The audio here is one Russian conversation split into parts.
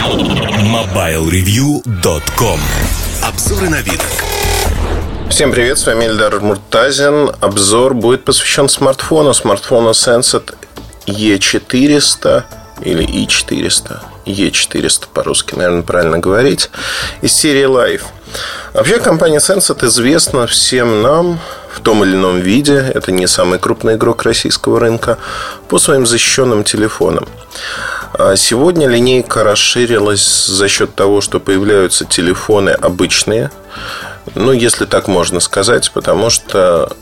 MobileReview.com Обзоры на вид. Всем привет, с вами Эльдар Муртазин. Обзор будет посвящен смартфону. Смартфону Sensat E400 или i400. E400 по-русски, наверное, правильно говорить. Из серии Life. Вообще, компания Sensat известна всем нам в том или ином виде. Это не самый крупный игрок российского рынка. По своим защищенным телефонам. А сегодня линейка расширилась за счет того, что появляются телефоны обычные. Ну, если так можно сказать, потому что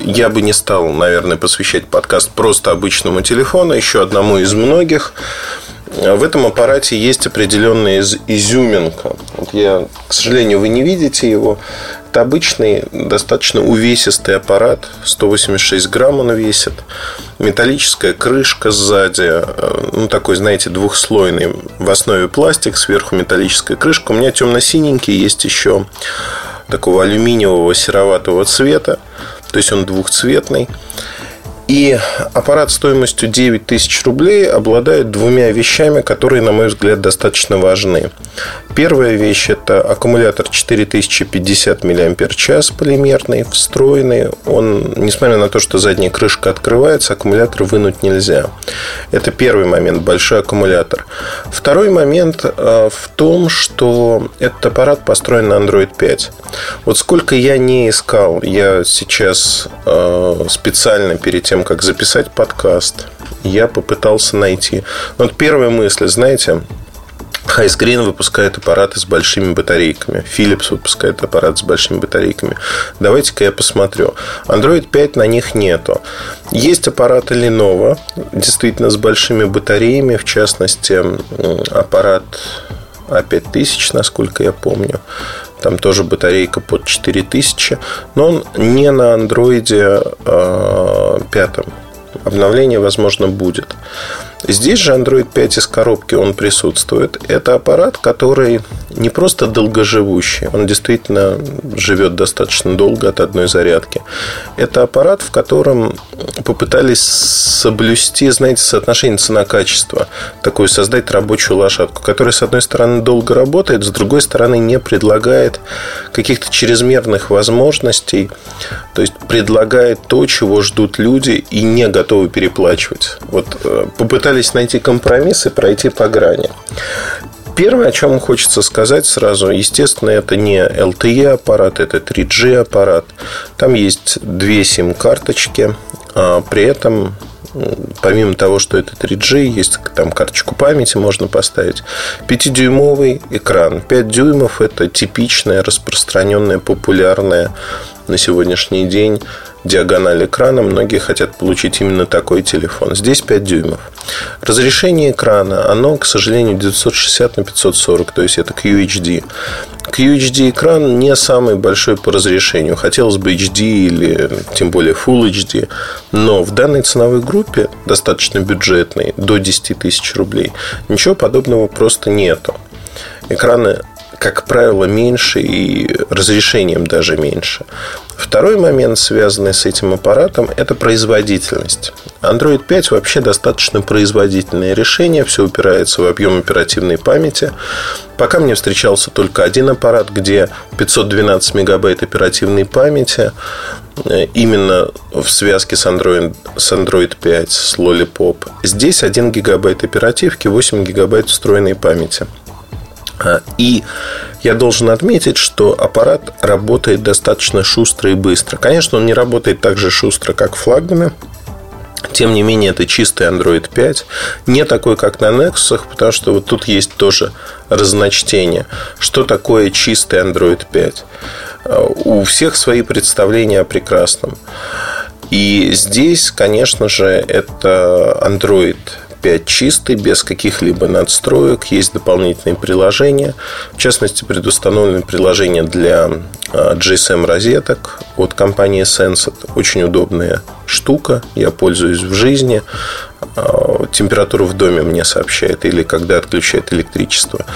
я бы не стал, наверное, посвящать подкаст просто обычному телефону, еще одному из многих. В этом аппарате есть определенная изюминка. Вот я, к сожалению, вы не видите его. Это обычный, достаточно увесистый аппарат. 186 грамм он весит. Металлическая крышка сзади. Э, ну, такой, знаете, двухслойный. В основе пластик, сверху металлическая крышка. У меня темно-синенький. Есть еще такого алюминиевого сероватого цвета. То есть он двухцветный. И аппарат стоимостью 9 тысяч рублей обладает двумя вещами, которые, на мой взгляд, достаточно важны. Первая вещь – это аккумулятор 4050 мАч полимерный, встроенный. Он, несмотря на то, что задняя крышка открывается, аккумулятор вынуть нельзя. Это первый момент – большой аккумулятор. Второй момент э, в том, что этот аппарат построен на Android 5. Вот сколько я не искал, я сейчас э, специально перед тем, как записать подкаст, я попытался найти. Вот первая мысль, знаете, Хайскрин выпускает аппараты с большими батарейками. Philips выпускает аппарат с большими батарейками. Давайте-ка я посмотрю. Android 5 на них нету. Есть аппараты Lenovo, действительно с большими батареями. В частности, аппарат А5000, насколько я помню. Там тоже батарейка под 4000. Но он не на андроиде 5. А, Обновление, возможно, будет. Здесь же Android 5 из коробки он присутствует. Это аппарат, который не просто долгоживущий, он действительно живет достаточно долго от одной зарядки. Это аппарат, в котором попытались соблюсти, знаете, соотношение цена-качество, такую создать рабочую лошадку, которая, с одной стороны, долго работает, с другой стороны, не предлагает каких-то чрезмерных возможностей, то есть предлагает то, чего ждут люди и не готовы переплачивать. Вот э, попытались пытались найти компромисс и пройти по грани. Первое, о чем хочется сказать сразу, естественно, это не LTE аппарат, это 3G аппарат. Там есть две сим-карточки, а при этом помимо того, что это 3G, есть там карточку памяти можно поставить. 5-дюймовый экран. 5 дюймов – это типичная, распространенная, популярная на сегодняшний день диагональ экрана. Многие хотят получить именно такой телефон. Здесь 5 дюймов. Разрешение экрана, оно, к сожалению, 960 на 540, то есть это QHD. QHD экран не самый большой по разрешению. Хотелось бы HD или тем более Full HD. Но в данной ценовой группе, достаточно бюджетной, до 10 тысяч рублей, ничего подобного просто нету. Экраны как правило, меньше и разрешением даже меньше. Второй момент, связанный с этим аппаратом, это производительность. Android 5 вообще достаточно производительное решение, все упирается в объем оперативной памяти. Пока мне встречался только один аппарат, где 512 мегабайт оперативной памяти, э, именно в связке с Android, с Android 5, с Lollipop. Здесь 1 гигабайт оперативки, 8 гигабайт встроенной памяти. А, и я должен отметить, что аппарат работает достаточно шустро и быстро. Конечно, он не работает так же шустро, как флагманы. Тем не менее, это чистый Android 5. Не такой, как на Nexus, потому что вот тут есть тоже разночтение. Что такое чистый Android 5? А, у всех свои представления о прекрасном. И здесь, конечно же, это Android 5 чистый, без каких-либо надстроек. Есть дополнительные приложения. В частности, предустановлены приложения для а, GSM розеток от компании Sensat. Очень удобная штука. Я пользуюсь в жизни. А, температуру в доме мне сообщает или когда отключает электричество.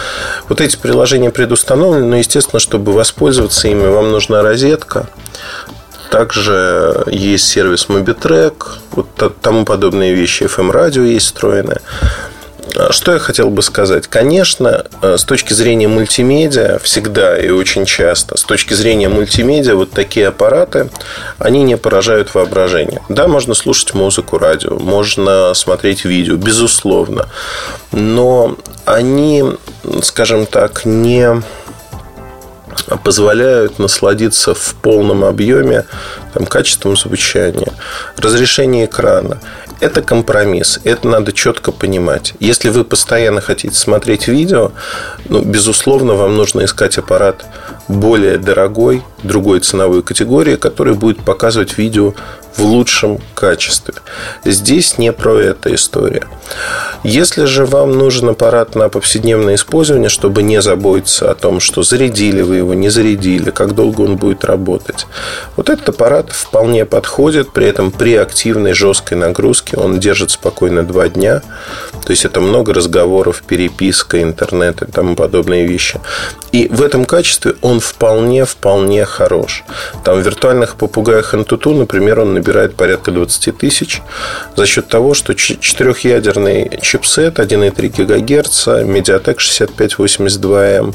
Вот эти приложения предустановлены, но, естественно, чтобы воспользоваться ими, вам нужна розетка. Также есть сервис Mobitrack, вот тому подобные вещи, FM-радио есть встроенное. что я хотел бы сказать? Конечно, с точки зрения мультимедиа, всегда и очень часто, с точки зрения мультимедиа, вот такие аппараты, они не поражают воображение. Да, можно слушать музыку, радио, можно смотреть видео, безусловно. Но они, скажем так, не позволяют насладиться в полном объеме там, качеством звучания, разрешение экрана. Это компромисс, это надо четко понимать. Если вы постоянно хотите смотреть видео, ну, безусловно, вам нужно искать аппарат более дорогой, другой ценовой категории, который будет показывать видео в лучшем качестве. Здесь не про это история. Если же вам нужен аппарат на повседневное использование, чтобы не заботиться о том, что зарядили вы его, не зарядили, как долго он будет работать, вот этот аппарат вполне подходит, при этом при активной жесткой нагрузке он держит спокойно два дня. То есть это много разговоров, переписка, интернет и тому подобные вещи. И в этом качестве он вполне-вполне хорош. Там в виртуальных попугаях Antutu, например, он набирает порядка 20 тысяч за счет того, что четырехъядерный чипсет 1,3 ГГц, Mediatek 6582M,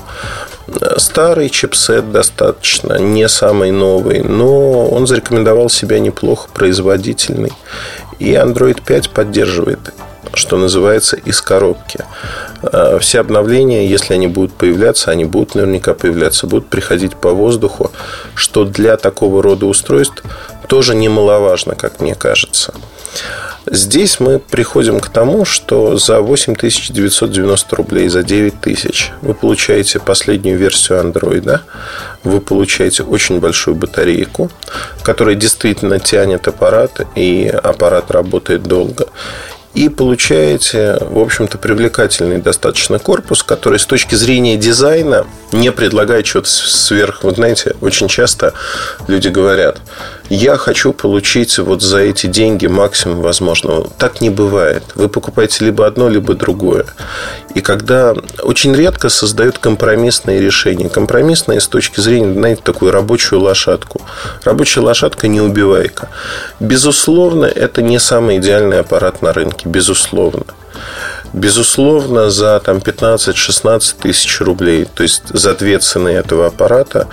Старый чипсет достаточно, не самый новый, но он зарекомендовал себя неплохо, производительный. И Android 5 поддерживает что называется, из коробки. А, все обновления, если они будут появляться, они будут наверняка появляться, будут приходить по воздуху, что для такого рода устройств тоже немаловажно, как мне кажется. Здесь мы приходим к тому, что за 8990 рублей, за 9000 вы получаете последнюю версию Android, вы получаете очень большую батарейку, которая действительно тянет аппарат, и аппарат работает долго и получаете, в общем-то, привлекательный достаточно корпус, который с точки зрения дизайна не предлагает чего-то сверх. Вот знаете, очень часто люди говорят, я хочу получить вот за эти деньги максимум возможного. Так не бывает. Вы покупаете либо одно, либо другое. И когда очень редко создают компромиссные решения. Компромиссные с точки зрения, знаете, такую рабочую лошадку. Рабочая лошадка не убивайка. Безусловно, это не самый идеальный аппарат на рынке. Безусловно. Безусловно, за там, 15-16 тысяч рублей, то есть за две цены этого аппарата,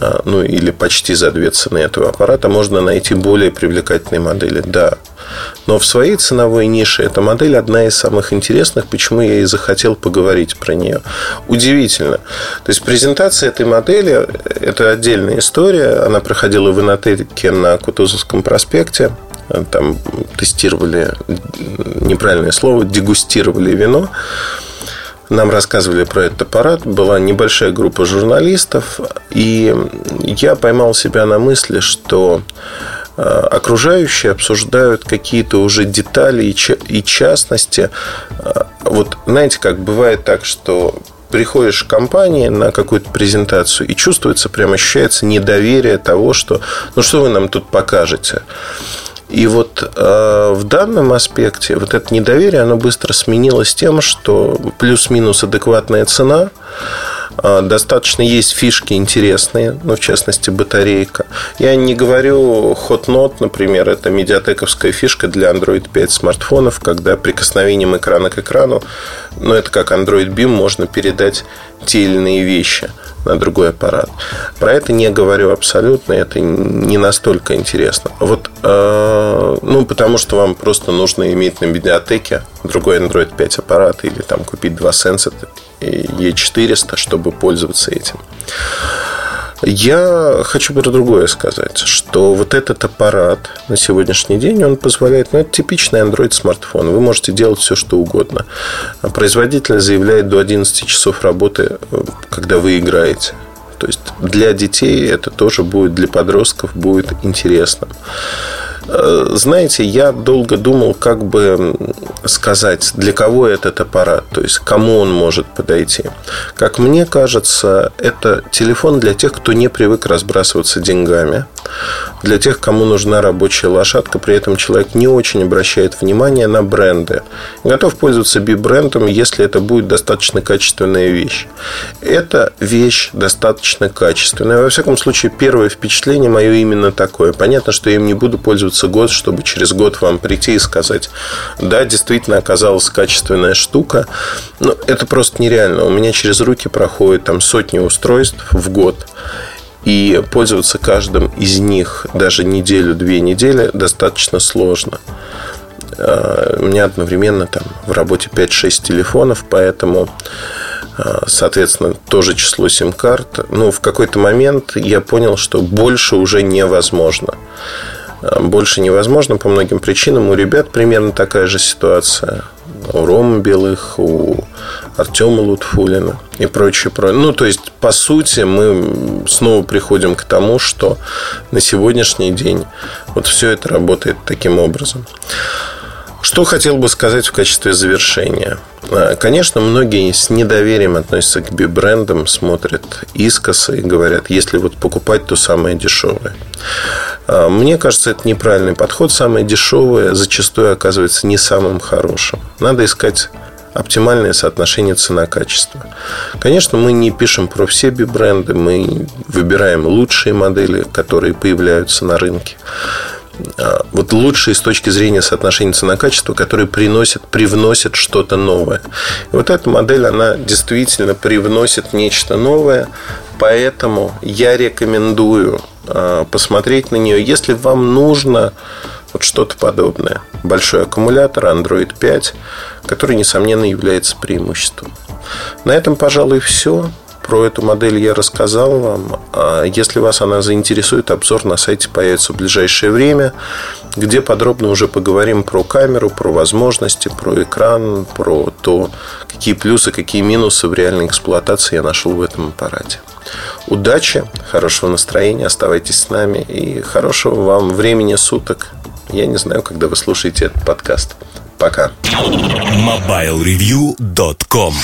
а, ну или почти за две цены этого аппарата, можно найти более привлекательные модели. Да. Но в своей ценовой нише эта модель одна из самых интересных, почему я и захотел поговорить про нее. Удивительно. То есть презентация этой модели – это отдельная история. Она проходила в Инотеке на Кутузовском проспекте. Там тестировали, неправильное слово, дегустировали вино. Нам рассказывали про этот аппарат. Была небольшая группа журналистов. И я поймал себя на мысли, что э, окружающие обсуждают какие-то уже детали и частности. Э, вот знаете, как бывает так, что приходишь в компании на какую-то презентацию и чувствуется, прям ощущается недоверие того, что ну что вы нам тут покажете. И вот э, в данном аспекте вот это недоверие, оно быстро сменилось тем, что плюс-минус адекватная цена, достаточно есть фишки интересные, ну, в частности, батарейка. Я не говорю Hot Note, например, это медиатековская фишка для Android 5 смартфонов, когда прикосновением экрана к экрану, ну, это как Android Beam, можно передать те или иные вещи – на другой аппарат. Про это не говорю абсолютно, это не настолько интересно. Вот, э, ну, потому что вам просто нужно иметь на библиотеке другой Android 5 аппарат или там купить два Sensat E400, чтобы пользоваться этим. Я хочу про другое сказать, что вот этот аппарат на сегодняшний день, он позволяет, ну, это типичный Android смартфон. Вы можете делать все, что угодно. Производитель заявляет до 11 часов работы, когда вы играете. То есть для детей это тоже будет, для подростков будет интересно. Э, знаете, я долго думал, как бы сказать, для кого этот аппарат, то есть кому он может подойти. Как мне кажется, это телефон для тех, кто не привык разбрасываться деньгами. Для тех, кому нужна рабочая лошадка, при этом человек не очень обращает внимание на бренды. Готов пользоваться би-брендом, если это будет достаточно качественная вещь. Эта вещь достаточно качественная. Во всяком случае, первое впечатление мое именно такое. Понятно, что я им не буду пользоваться год, чтобы через год вам прийти и сказать, да, действительно оказалась качественная штука. Но это просто нереально. У меня через руки проходит там сотни устройств в год. И пользоваться каждым из них даже неделю-две недели достаточно сложно. А, у меня одновременно там в работе 5-6 телефонов, поэтому а, соответственно, тоже число сим-карт. Ну, в какой-то момент я понял, что больше уже невозможно. А, больше невозможно по многим причинам. У ребят примерно такая же ситуация. У Рома Белых, у Артема Лутфулина и прочее. Ну, то есть, по сути, мы снова приходим к тому, что на сегодняшний день вот все это работает таким образом. Что хотел бы сказать в качестве завершения? А, конечно, многие с недоверием относятся к би-брендам, смотрят искоса и говорят, если вот покупать, то самое дешевое. А, мне кажется, это неправильный подход. Самое дешевое зачастую оказывается не самым хорошим. Надо искать оптимальное соотношение цена-качество. Конечно, мы не пишем про все би-бренды, мы выбираем лучшие модели, которые появляются на рынке. А, вот лучшие с точки зрения соотношения цена-качество, которые приносят, привносят что-то новое. И вот эта модель, она действительно привносит нечто новое, поэтому я рекомендую а, посмотреть на нее, если вам нужно вот что-то подобное. Большой аккумулятор Android 5, который, несомненно, является преимуществом. На этом, пожалуй, все. Про эту модель я рассказал вам. А если вас она заинтересует, обзор на сайте появится в ближайшее время, где подробно уже поговорим про камеру, про возможности, про экран, про то, какие плюсы, какие минусы в реальной эксплуатации я нашел в этом аппарате. Удачи, хорошего настроения, оставайтесь с нами и хорошего вам времени суток. Я не знаю, когда вы слушаете этот подкаст. Пока. MobileReview.com